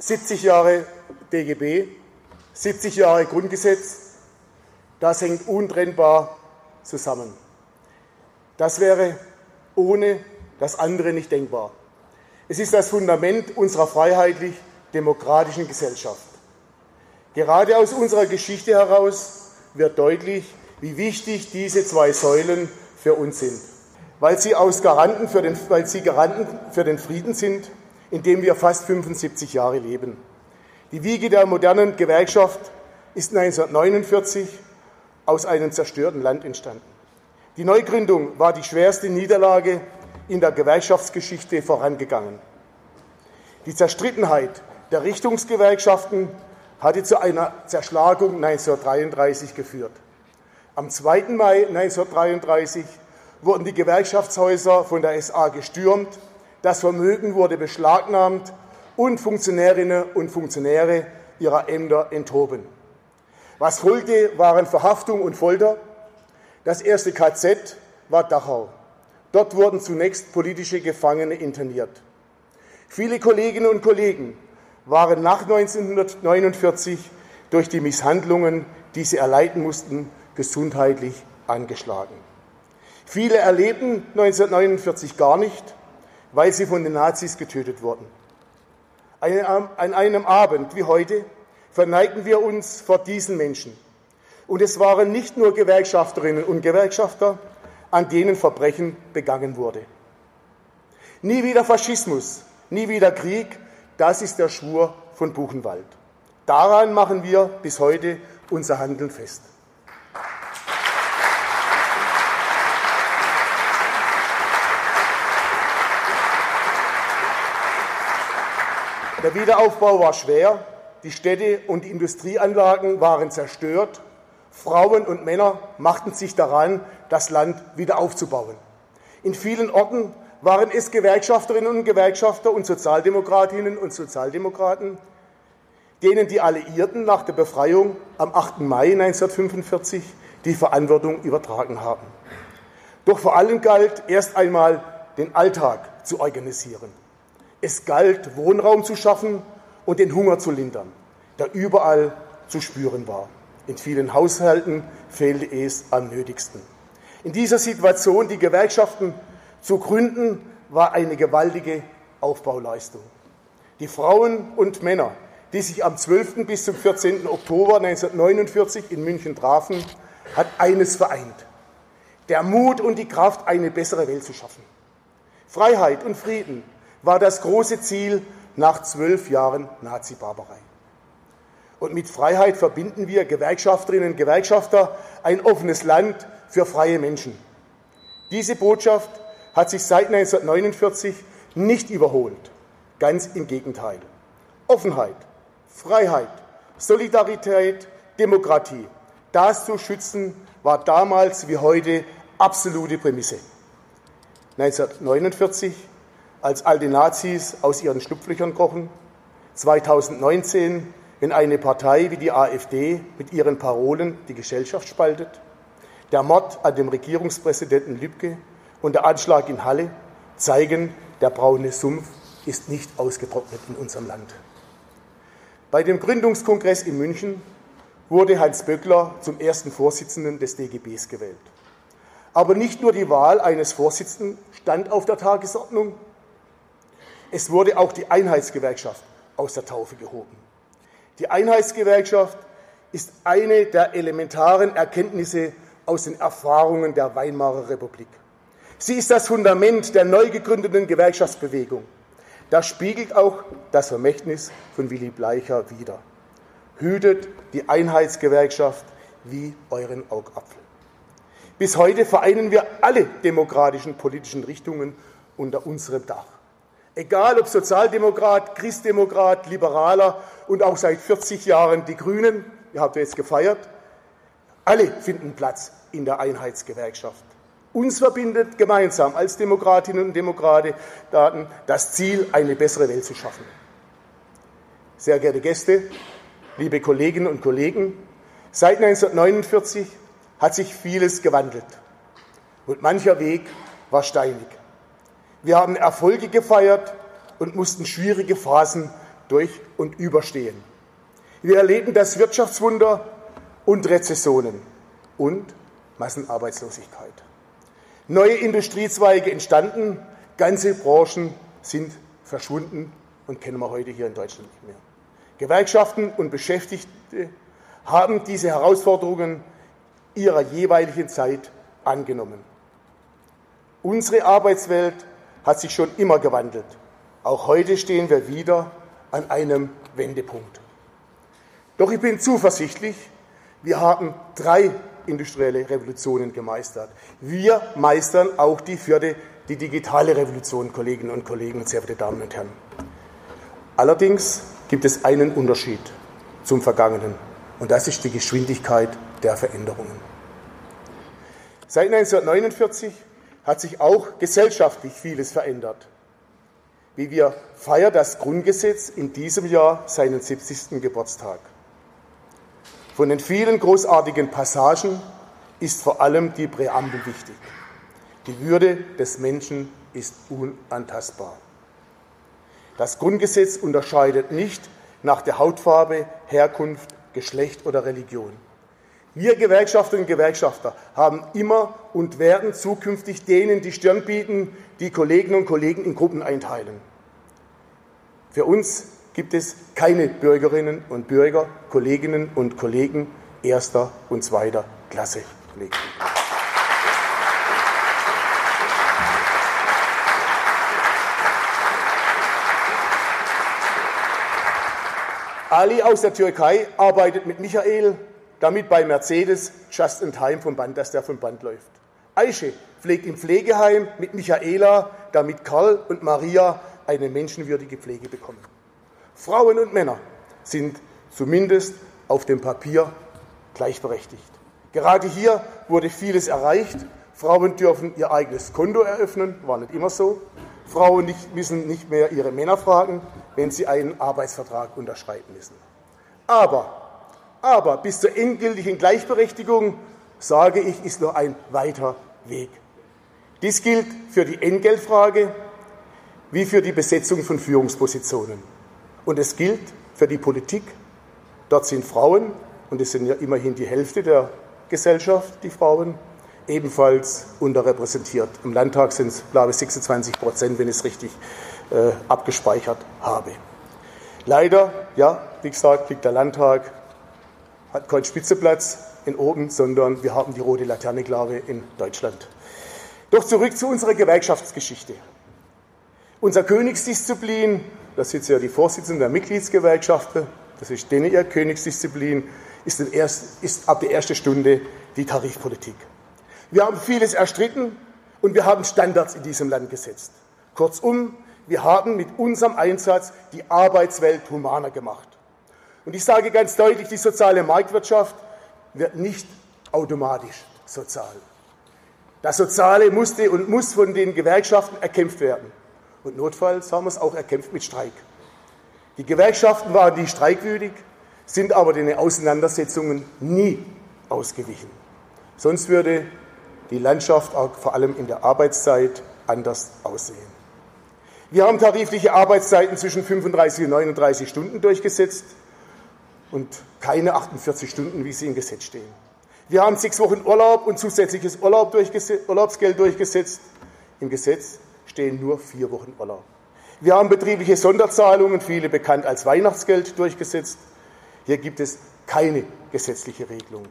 70 Jahre DGB, 70 Jahre Grundgesetz, das hängt untrennbar zusammen. Das wäre ohne das andere nicht denkbar. Es ist das Fundament unserer freiheitlich-demokratischen Gesellschaft. Gerade aus unserer Geschichte heraus wird deutlich, wie wichtig diese zwei Säulen für uns sind, weil sie, Garanten für den, weil sie Garanten für den Frieden sind, in dem wir fast 75 Jahre leben. Die Wiege der modernen Gewerkschaft ist 1949 aus einem zerstörten Land entstanden. Die Neugründung war die schwerste Niederlage in der Gewerkschaftsgeschichte vorangegangen. Die Zerstrittenheit der Richtungsgewerkschaften hatte zu einer Zerschlagung 1933 geführt. Am 2. Mai 1933 wurden die Gewerkschaftshäuser von der SA gestürmt, das Vermögen wurde beschlagnahmt und Funktionärinnen und Funktionäre ihrer Ämter enthoben. Was folgte, waren Verhaftung und Folter. Das erste KZ war Dachau. Dort wurden zunächst politische Gefangene interniert. Viele Kolleginnen und Kollegen waren nach 1949 durch die Misshandlungen, die sie erleiden mussten, gesundheitlich angeschlagen. Viele erlebten 1949 gar nicht, weil sie von den Nazis getötet wurden. An einem Abend wie heute verneigten wir uns vor diesen Menschen. Und es waren nicht nur Gewerkschafterinnen und Gewerkschafter, an denen Verbrechen begangen wurde. Nie wieder Faschismus, nie wieder Krieg, das ist der Schwur von Buchenwald. Daran machen wir bis heute unser Handeln fest. Der Wiederaufbau war schwer, die Städte und die Industrieanlagen waren zerstört, Frauen und Männer machten sich daran, das Land wieder aufzubauen. In vielen Orten waren es Gewerkschafterinnen und Gewerkschafter und Sozialdemokratinnen und Sozialdemokraten, denen die Alliierten nach der Befreiung am 8. Mai 1945 die Verantwortung übertragen haben. Doch vor allem galt erst einmal, den Alltag zu organisieren. Es galt, Wohnraum zu schaffen und den Hunger zu lindern, der überall zu spüren war. In vielen Haushalten fehlte es am nötigsten. In dieser Situation die Gewerkschaften zu gründen, war eine gewaltige Aufbauleistung. Die Frauen und Männer, die sich am 12. bis zum 14. Oktober 1949 in München trafen, hat eines vereint. Der Mut und die Kraft, eine bessere Welt zu schaffen. Freiheit und Frieden war das große Ziel nach zwölf Jahren Nazi-Barbarei. Und mit Freiheit verbinden wir Gewerkschafterinnen und Gewerkschafter ein offenes Land für freie Menschen. Diese Botschaft hat sich seit 1949 nicht überholt. Ganz im Gegenteil. Offenheit, Freiheit, Solidarität, Demokratie, das zu schützen, war damals wie heute absolute Prämisse. 1949 als alte Nazis aus ihren Schlupflöchern krochen. 2019, wenn eine Partei wie die AfD mit ihren Parolen die Gesellschaft spaltet. Der Mord an dem Regierungspräsidenten Lübcke und der Anschlag in Halle zeigen, der braune Sumpf ist nicht ausgetrocknet in unserem Land. Bei dem Gründungskongress in München wurde Hans Böckler zum ersten Vorsitzenden des DGBs gewählt. Aber nicht nur die Wahl eines Vorsitzenden stand auf der Tagesordnung, es wurde auch die Einheitsgewerkschaft aus der Taufe gehoben. Die Einheitsgewerkschaft ist eine der elementaren Erkenntnisse aus den Erfahrungen der Weimarer Republik. Sie ist das Fundament der neu gegründeten Gewerkschaftsbewegung. Das spiegelt auch das Vermächtnis von Willy Bleicher wider. Hütet die Einheitsgewerkschaft wie euren Augapfel. Bis heute vereinen wir alle demokratischen politischen Richtungen unter unserem Dach. Egal ob Sozialdemokrat, Christdemokrat, Liberaler und auch seit 40 Jahren die Grünen, ihr habt jetzt gefeiert, alle finden Platz in der Einheitsgewerkschaft. Uns verbindet gemeinsam als Demokratinnen und Demokraten das Ziel, eine bessere Welt zu schaffen. Sehr geehrte Gäste, liebe Kolleginnen und Kollegen, seit 1949 hat sich vieles gewandelt und mancher Weg war steinig. Wir haben Erfolge gefeiert und mussten schwierige Phasen durch und überstehen. Wir erleben das Wirtschaftswunder und Rezessionen und Massenarbeitslosigkeit. Neue Industriezweige entstanden, ganze Branchen sind verschwunden und kennen wir heute hier in Deutschland nicht mehr. Gewerkschaften und Beschäftigte haben diese Herausforderungen ihrer jeweiligen Zeit angenommen. Unsere Arbeitswelt hat sich schon immer gewandelt. Auch heute stehen wir wieder an einem Wendepunkt. Doch ich bin zuversichtlich, wir haben drei industrielle Revolutionen gemeistert. Wir meistern auch die vierte, die digitale Revolution, Kolleginnen und Kollegen sehr verehrte Damen und Herren. Allerdings gibt es einen Unterschied zum Vergangenen und das ist die Geschwindigkeit der Veränderungen. Seit 1949 hat sich auch gesellschaftlich vieles verändert. Wie wir feiern das Grundgesetz in diesem Jahr seinen 70. Geburtstag. Von den vielen großartigen Passagen ist vor allem die Präambel wichtig. Die Würde des Menschen ist unantastbar. Das Grundgesetz unterscheidet nicht nach der Hautfarbe, Herkunft, Geschlecht oder Religion. Wir Gewerkschafterinnen und Gewerkschafter haben immer und werden zukünftig denen die Stirn bieten, die Kolleginnen und Kollegen in Gruppen einteilen. Für uns gibt es keine Bürgerinnen und Bürger, Kolleginnen und Kollegen erster und zweiter Klasse. Ali aus der Türkei arbeitet mit Michael, damit bei Mercedes Just in Time vom Band, dass der vom Band läuft. Aische pflegt im Pflegeheim mit Michaela, damit Karl und Maria eine menschenwürdige Pflege bekommen. Frauen und Männer sind zumindest auf dem Papier gleichberechtigt. Gerade hier wurde vieles erreicht. Frauen dürfen ihr eigenes Konto eröffnen, war nicht immer so. Frauen nicht, müssen nicht mehr ihre Männer fragen, wenn sie einen Arbeitsvertrag unterschreiben müssen. Aber, aber bis zur endgültigen Gleichberechtigung, sage ich, ist nur ein weiter Weg. Dies gilt für die Entgeltfrage wie für die Besetzung von Führungspositionen. Und es gilt für die Politik. Dort sind Frauen, und es sind ja immerhin die Hälfte der Gesellschaft, die Frauen, ebenfalls unterrepräsentiert. Im Landtag sind es, glaube ich, 26 Prozent, wenn ich es richtig äh, abgespeichert habe. Leider, ja, wie gesagt, liegt der Landtag, hat keinen Spitzeplatz in oben, sondern wir haben die rote Laterne, glaube ich, in Deutschland. Doch zurück zu unserer Gewerkschaftsgeschichte. Unser Königsdisziplin, da sitzt ja die Vorsitzende der Mitgliedsgewerkschaften, das ist denen ihr Königsdisziplin, ist, erst, ist ab der ersten Stunde die Tarifpolitik. Wir haben vieles erstritten und wir haben Standards in diesem Land gesetzt. Kurzum, wir haben mit unserem Einsatz die Arbeitswelt humaner gemacht. Und ich sage ganz deutlich, die soziale Marktwirtschaft wird nicht automatisch sozial. Das Soziale musste und muss von den Gewerkschaften erkämpft werden. Und notfalls haben wir es auch erkämpft mit Streik. Die Gewerkschaften waren nie streikwütig, sind aber den Auseinandersetzungen nie ausgewichen. Sonst würde die Landschaft auch vor allem in der Arbeitszeit anders aussehen. Wir haben tarifliche Arbeitszeiten zwischen 35 und 39 Stunden durchgesetzt und keine 48 Stunden, wie sie im Gesetz stehen. Wir haben sechs Wochen Urlaub und zusätzliches Urlaub durchgesetzt, Urlaubsgeld durchgesetzt. Im Gesetz stehen nur vier Wochen Urlaub. Wir haben betriebliche Sonderzahlungen, viele bekannt als Weihnachtsgeld, durchgesetzt. Hier gibt es keine gesetzliche Regelung.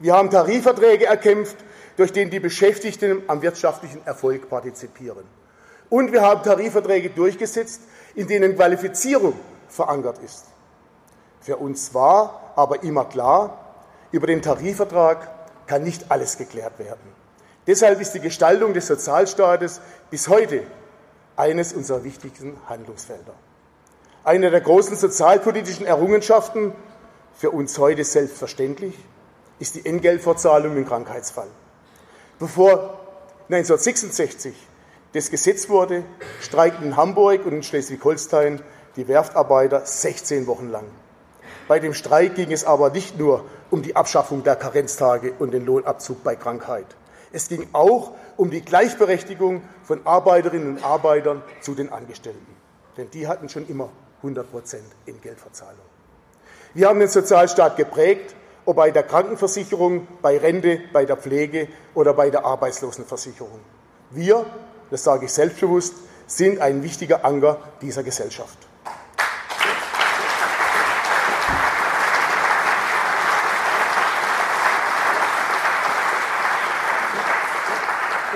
Wir haben Tarifverträge erkämpft, durch den die Beschäftigten am wirtschaftlichen Erfolg partizipieren. Und wir haben Tarifverträge durchgesetzt, in denen Qualifizierung verankert ist. Für uns war aber immer klar, über den Tarifvertrag kann nicht alles geklärt werden. Deshalb ist die Gestaltung des Sozialstaates bis heute eines unserer wichtigsten Handlungsfelder. Eine der großen sozialpolitischen Errungenschaften, für uns heute selbstverständlich, ist die Entgeltfortzahlung im Krankheitsfall. Bevor 1966 das Gesetz wurde, streikten in Hamburg und in Schleswig-Holstein die Werftarbeiter 16 Wochen lang. Bei dem Streik ging es aber nicht nur um die Abschaffung der Karenztage und den Lohnabzug bei Krankheit. Es ging auch um die Gleichberechtigung von Arbeiterinnen und Arbeitern zu den Angestellten. Denn die hatten schon immer 100 Prozent Entgeltverzahlung. Wir haben den Sozialstaat geprägt, ob bei der Krankenversicherung, bei Rente, bei der Pflege oder bei der Arbeitslosenversicherung. Wir, das sage ich selbstbewusst, sind ein wichtiger Anker dieser Gesellschaft.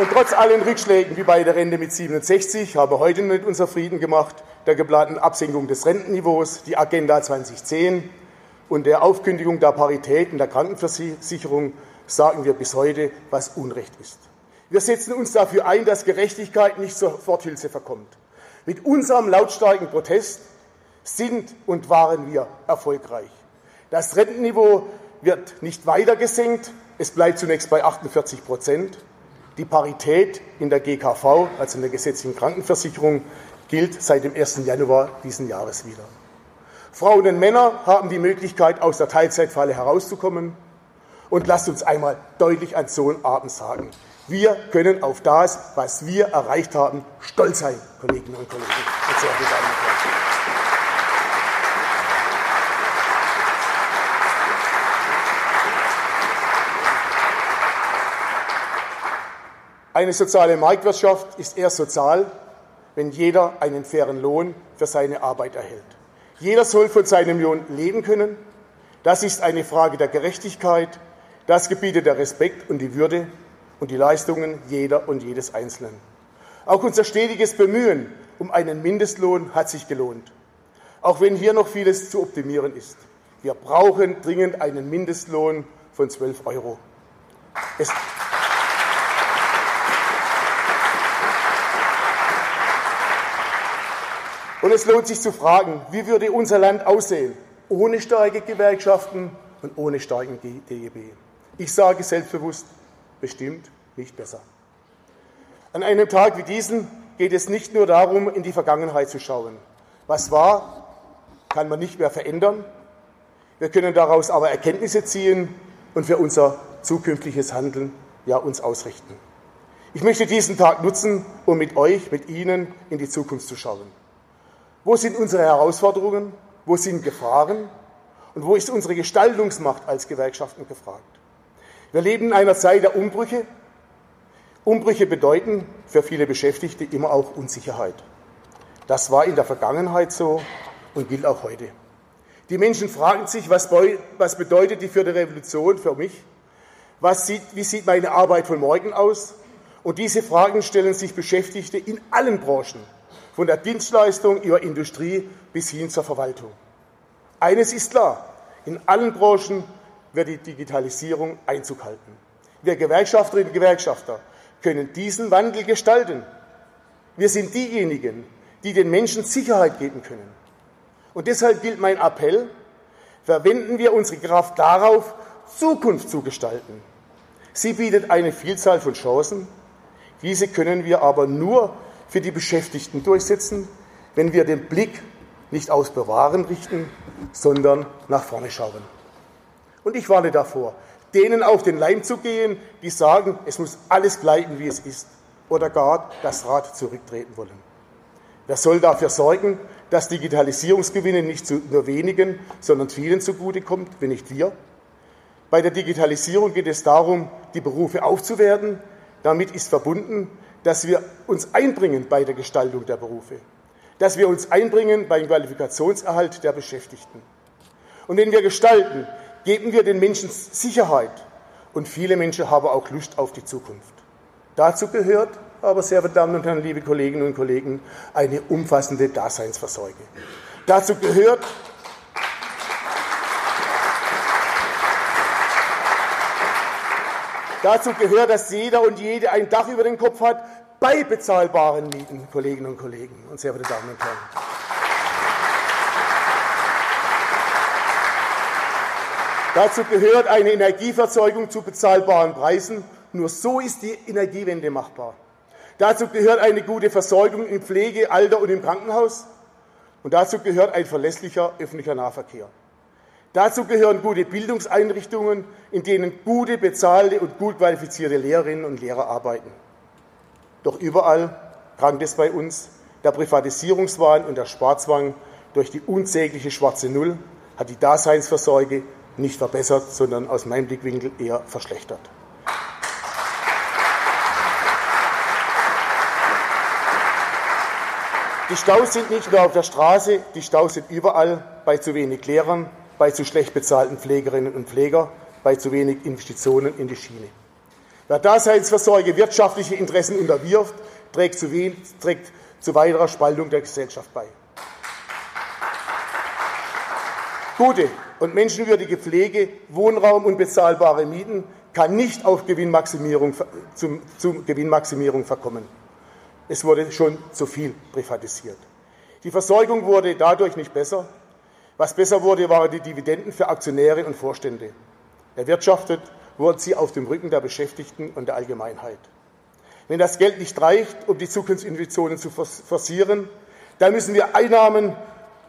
Und trotz allen Rückschlägen wie bei der Rente mit 67 haben wir heute nicht unser Frieden gemacht, der geplanten Absenkung des Rentenniveaus, die Agenda 2010 und der Aufkündigung der Parität in der Krankenversicherung sagen wir bis heute, was Unrecht ist. Wir setzen uns dafür ein, dass Gerechtigkeit nicht zur Forthilfe verkommt. Mit unserem lautstarken Protest sind und waren wir erfolgreich. Das Rentenniveau wird nicht weiter gesenkt, es bleibt zunächst bei 48 Prozent. Die Parität in der GKV, also in der gesetzlichen Krankenversicherung, gilt seit dem 1. Januar diesen Jahres wieder. Frauen und Männer haben die Möglichkeit, aus der Teilzeitfalle herauszukommen. Und lasst uns einmal deutlich an so einen Abend sagen. Wir können auf das, was wir erreicht haben, stolz sein, Kolleginnen und Kollegen. Und sehr geehrte Damen und Herren. Eine soziale Marktwirtschaft ist erst sozial, wenn jeder einen fairen Lohn für seine Arbeit erhält. Jeder soll von seinem Lohn leben können. Das ist eine Frage der Gerechtigkeit. Das gebietet der Respekt und die Würde und die Leistungen jeder und jedes Einzelnen. Auch unser stetiges Bemühen um einen Mindestlohn hat sich gelohnt. Auch wenn hier noch vieles zu optimieren ist. Wir brauchen dringend einen Mindestlohn von 12 Euro. Es Und es lohnt sich zu fragen, wie würde unser Land aussehen ohne starke Gewerkschaften und ohne starken DGB? Ich sage selbstbewusst, bestimmt nicht besser. An einem Tag wie diesen geht es nicht nur darum, in die Vergangenheit zu schauen. Was war, kann man nicht mehr verändern. Wir können daraus aber Erkenntnisse ziehen und für unser zukünftiges Handeln ja uns ausrichten. Ich möchte diesen Tag nutzen, um mit euch, mit Ihnen in die Zukunft zu schauen. Wo sind unsere Herausforderungen? Wo sind Gefahren? Und wo ist unsere Gestaltungsmacht als Gewerkschaften gefragt? Wir leben in einer Zeit der Umbrüche. Umbrüche bedeuten für viele Beschäftigte immer auch Unsicherheit. Das war in der Vergangenheit so und gilt auch heute. Die Menschen fragen sich, was, bedeutet die vierte Revolution für mich? Sieht, wie sieht meine Arbeit von morgen aus? Und diese Fragen stellen sich Beschäftigte in allen Branchen von der Dienstleistung über Industrie bis hin zur Verwaltung. Eines ist klar, in allen Branchen wird die Digitalisierung Einzug halten. Wir Gewerkschafterinnen und Gewerkschafter können diesen Wandel gestalten. Wir sind diejenigen, die den Menschen Sicherheit geben können. Und deshalb gilt mein Appell, verwenden wir unsere Kraft darauf, Zukunft zu gestalten. Sie bietet eine Vielzahl von Chancen. Diese können wir aber nur für die Beschäftigten durchsetzen, wenn wir den Blick nicht aufs Bewahren richten, sondern nach vorne schauen. Und ich warne davor, denen auf den Leim zu gehen, die sagen, es muss alles bleiben, wie es ist, oder gar das Rad zurücktreten wollen. Wer soll dafür sorgen, dass Digitalisierungsgewinne nicht nur wenigen, sondern vielen zugutekommt, wenn nicht wir? Bei der Digitalisierung geht es darum, die Berufe aufzuwerten. Damit ist verbunden, dass wir uns einbringen bei der Gestaltung der Berufe, dass wir uns einbringen beim Qualifikationserhalt der Beschäftigten. Und wenn wir gestalten, geben wir den Menschen Sicherheit und viele Menschen haben auch Lust auf die Zukunft. Dazu gehört aber, sehr verehrte Damen und Herren, liebe Kolleginnen und Kollegen, eine umfassende Daseinsversorgung. Dazu gehört Dazu gehört, dass jeder und jede ein Dach über den Kopf hat, bei bezahlbaren Mieten, Kolleginnen und Kollegen und sehr verehrte Damen und Herren. Dazu gehört eine Energieverzeugung zu bezahlbaren Preisen. Nur so ist die Energiewende machbar. Dazu gehört eine gute Versorgung in Pflege, Alter und im Krankenhaus. Und dazu gehört ein verlässlicher öffentlicher Nahverkehr. Dazu gehören gute Bildungseinrichtungen, in denen gute, bezahlte und gut qualifizierte Lehrerinnen und Lehrer arbeiten. Doch überall krankt es bei uns. Der Privatisierungswahn und der Sparzwang durch die unsägliche schwarze Null hat die Daseinsvorsorge nicht verbessert, sondern aus meinem Blickwinkel eher verschlechtert. Die Staus sind nicht nur auf der Straße, die Staus sind überall, bei zu wenig Lehrern, bei zu schlecht bezahlten Pflegerinnen und Pfleger, bei zu wenig Investitionen in die Schiene. Wer Daseinsvorsorge wirtschaftliche Interessen unterwirft, trägt zu, wenig, trägt zu weiterer Spaltung der Gesellschaft bei. Gute und menschenwürdige Pflege, Wohnraum und bezahlbare Mieten kann nicht auf Gewinnmaximierung, zum, zum Gewinnmaximierung verkommen. Es wurde schon zu viel privatisiert. Die Versorgung wurde dadurch nicht besser. Was besser wurde, waren die Dividenden für Aktionäre und Vorstände. Erwirtschaftet wurden sie auf dem Rücken der Beschäftigten und der Allgemeinheit. Wenn das Geld nicht reicht, um die Zukunftsinvestitionen zu forcieren, dann müssen, wir Einnahmen,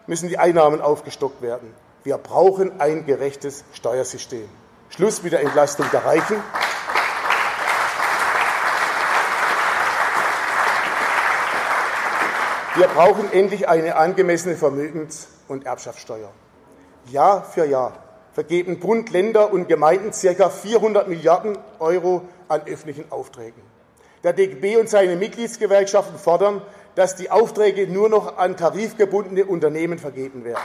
müssen die Einnahmen aufgestockt werden. Wir brauchen ein gerechtes Steuersystem. Schluss mit der Entlastung der Reichen. Wir brauchen endlich eine angemessene Vermögens- und Erbschaftssteuer. Jahr für Jahr vergeben Bund, Länder und Gemeinden ca. 400 Milliarden Euro an öffentlichen Aufträgen. Der DGB und seine Mitgliedsgewerkschaften fordern, dass die Aufträge nur noch an tarifgebundene Unternehmen vergeben werden.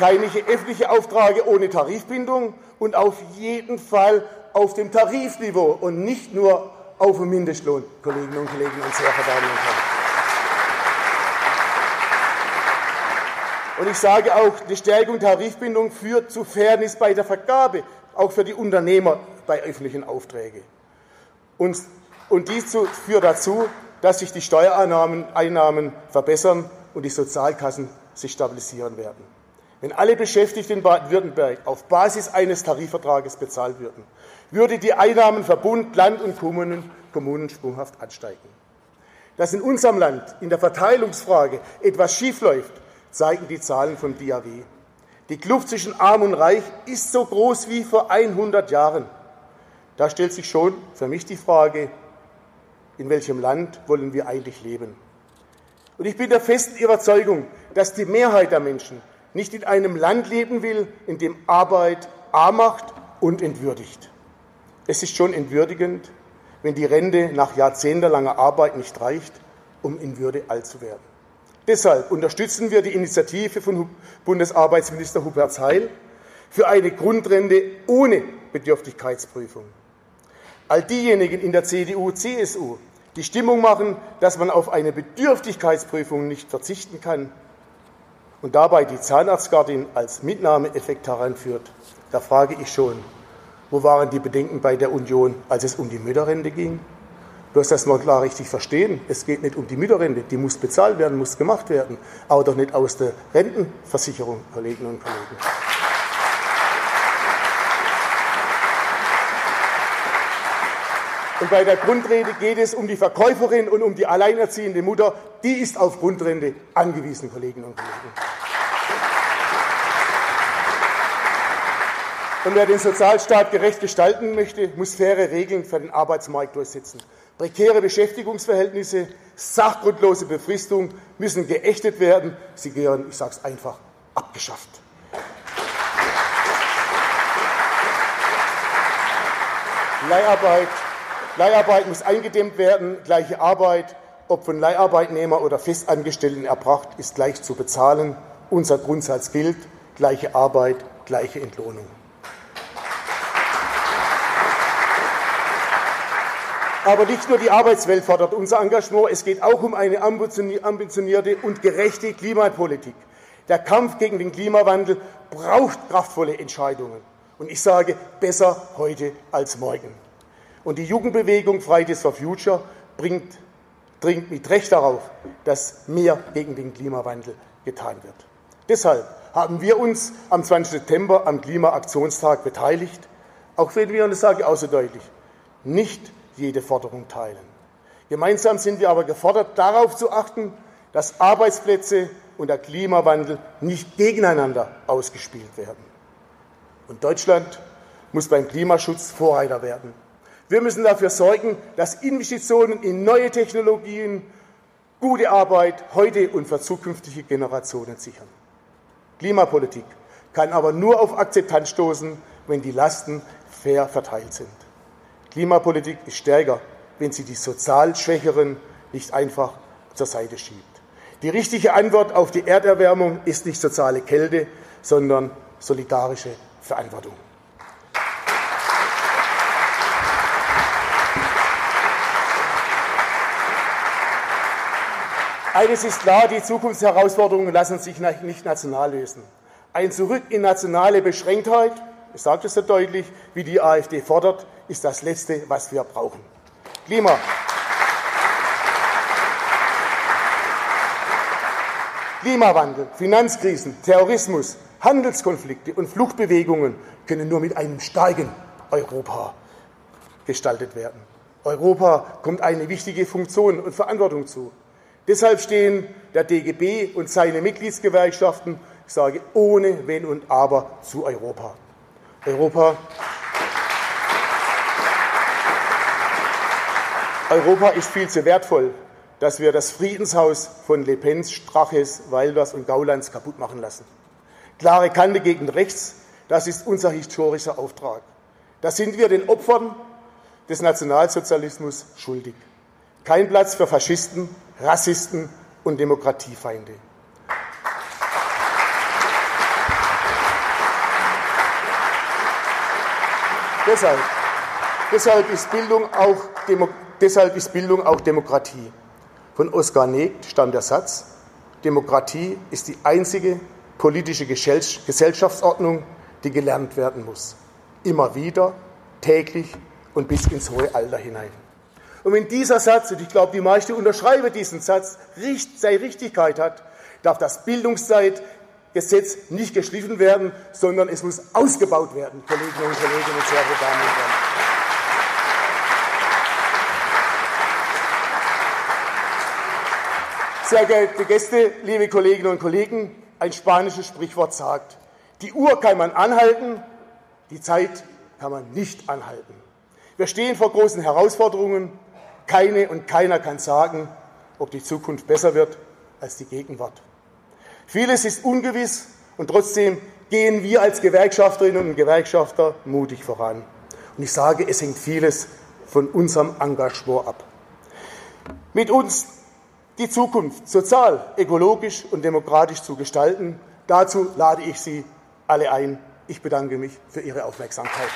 keine öffentliche Aufträge ohne Tarifbindung und auf jeden Fall auf dem Tarifniveau und nicht nur auf dem Mindestlohn, Kolleginnen und Kollegen und sehr verehrte Damen und Herren. Und ich sage auch, die Stärkung der Tarifbindung führt zu Fairness bei der Vergabe, auch für die Unternehmer bei öffentlichen Aufträgen. Und, und dies führt dazu, dass sich die Steuereinnahmen Einnahmen verbessern und die Sozialkassen sich stabilisieren werden. Wenn alle Beschäftigten in Baden-Württemberg auf Basis eines Tarifvertrages bezahlt würden, würde die Einnahmen für Bund, Land und Kommunen, Kommunen sprunghaft ansteigen. Dass in unserem Land in der Verteilungsfrage etwas schiefläuft, zeigen die Zahlen vom DAW. Die Kluft zwischen Arm und Reich ist so groß wie vor 100 Jahren. Da stellt sich schon für mich die Frage, in welchem Land wollen wir eigentlich leben? Und ich bin der festen Überzeugung, dass die Mehrheit der Menschen nicht in einem Land leben will, in dem Arbeit arm macht und entwürdigt. Es ist schon entwürdigend, wenn die Rente nach jahrzehntelanger Arbeit nicht reicht, um in Würde alt zu werden. Deshalb unterstützen wir die Initiative von Bundesarbeitsminister Hubert Heil für eine Grundrente ohne Bedürftigkeitsprüfung. All diejenigen in der CDU, CSU, die Stimmung machen, dass man auf eine Bedürftigkeitsprüfung nicht verzichten kann, und dabei die Zahnarztgardin als Mitnahmeeffekt heranführt, da frage ich schon, wo waren die Bedenken bei der Union, als es um die Mütterrente ging? Du hast das mal klar richtig verstehen. Es geht nicht um die Mütterrente, die muss bezahlt werden, muss gemacht werden, aber doch nicht aus der Rentenversicherung, Kolleginnen und Kollegen. Und bei der Grundrente geht es um die Verkäuferin und um die alleinerziehende Mutter. Die ist auf Grundrente angewiesen, Kolleginnen und Kollegen. Und wer den Sozialstaat gerecht gestalten möchte, muss faire Regeln für den Arbeitsmarkt durchsetzen. Prekäre Beschäftigungsverhältnisse, sachgrundlose Befristung müssen geächtet werden. Sie gehören, ich sage es einfach, abgeschafft. Leiharbeit Leiharbeit muss eingedämmt werden. Gleiche Arbeit, ob von Leiharbeitnehmer oder Festangestellten erbracht, ist gleich zu bezahlen. Unser Grundsatz gilt, gleiche Arbeit, gleiche Entlohnung. Aber nicht nur die Arbeitswelt fordert unser Engagement, es geht auch um eine ambitionierte und gerechte Klimapolitik. Der Kampf gegen den Klimawandel braucht kraftvolle Entscheidungen. Und ich sage, besser heute als morgen. Und die Jugendbewegung Fridays for Future bringt, dringt mit Recht darauf, dass mehr gegen den Klimawandel getan wird. Deshalb haben wir uns am 20. September am Klimaaktionstag beteiligt, auch wenn wir, und das sage ich auch so deutlich, nicht jede Forderung teilen. Gemeinsam sind wir aber gefordert, darauf zu achten, dass Arbeitsplätze und der Klimawandel nicht gegeneinander ausgespielt werden. Und Deutschland muss beim Klimaschutz Vorreiter werden. Wir müssen dafür sorgen, dass Investitionen in neue Technologien gute Arbeit heute und für zukünftige Generationen sichern. Klimapolitik kann aber nur auf Akzeptanz stoßen, wenn die Lasten fair verteilt sind. Klimapolitik ist stärker, wenn sie die sozial Schwächeren nicht einfach zur Seite schiebt. Die richtige Antwort auf die Erderwärmung ist nicht soziale Kälte, sondern solidarische Verantwortung. Eines ist klar, die Zukunftsherausforderungen lassen sich nicht national lösen. Ein Zurück in nationale Beschränktheit, ich sage das so deutlich, wie die AfD fordert, ist das Letzte, was wir brauchen. Klima. Klimawandel, Finanzkrisen, Terrorismus, Handelskonflikte und Fluchtbewegungen können nur mit einem starken Europa gestaltet werden. Europa kommt eine wichtige Funktion und Verantwortung zu. Deshalb stehen der DGB und seine Mitgliedsgewerkschaften, ich sage ohne Wenn und Aber, zu Europa. Europa, Europa ist viel zu wertvoll, dass wir das Friedenshaus von Le Pens, Straches, Walders und Gaulands kaputt machen lassen. Klare Kante gegen rechts, das ist unser historischer Auftrag. Da sind wir den Opfern des Nationalsozialismus schuldig. Kein Platz für Faschisten, Rassisten und Demokratiefeinde. Deshalb, deshalb, ist Bildung auch, deshalb ist Bildung auch Demokratie. Von Oskar Negt stammt der Satz, Demokratie ist die einzige politische Gesellschaftsordnung, die gelernt werden muss. Immer wieder, täglich und bis ins hohe Alter hinein. Und wenn dieser Satz, und ich glaube, die meisten unterschreiben diesen Satz, seine Richtigkeit hat, darf das Bildungszeitgesetz nicht geschliffen werden, sondern es muss ausgebaut werden, Kolleginnen und Kollegen und sehr geehrte Damen und Herren. Sehr geehrte Gäste, liebe Kolleginnen und Kollegen, ein spanisches Sprichwort sagt, die Uhr kann man anhalten, die Zeit kann man nicht anhalten. Wir stehen vor großen Herausforderungen keine und keiner kann sagen, ob die Zukunft besser wird als die Gegenwart. Vieles ist ungewiss und trotzdem gehen wir als Gewerkschafterinnen und Gewerkschafter mutig voran. Und ich sage, es hängt vieles von unserem Engagement ab. Mit uns die Zukunft sozial, ökologisch und demokratisch zu gestalten, dazu lade ich Sie alle ein. Ich bedanke mich für Ihre Aufmerksamkeit.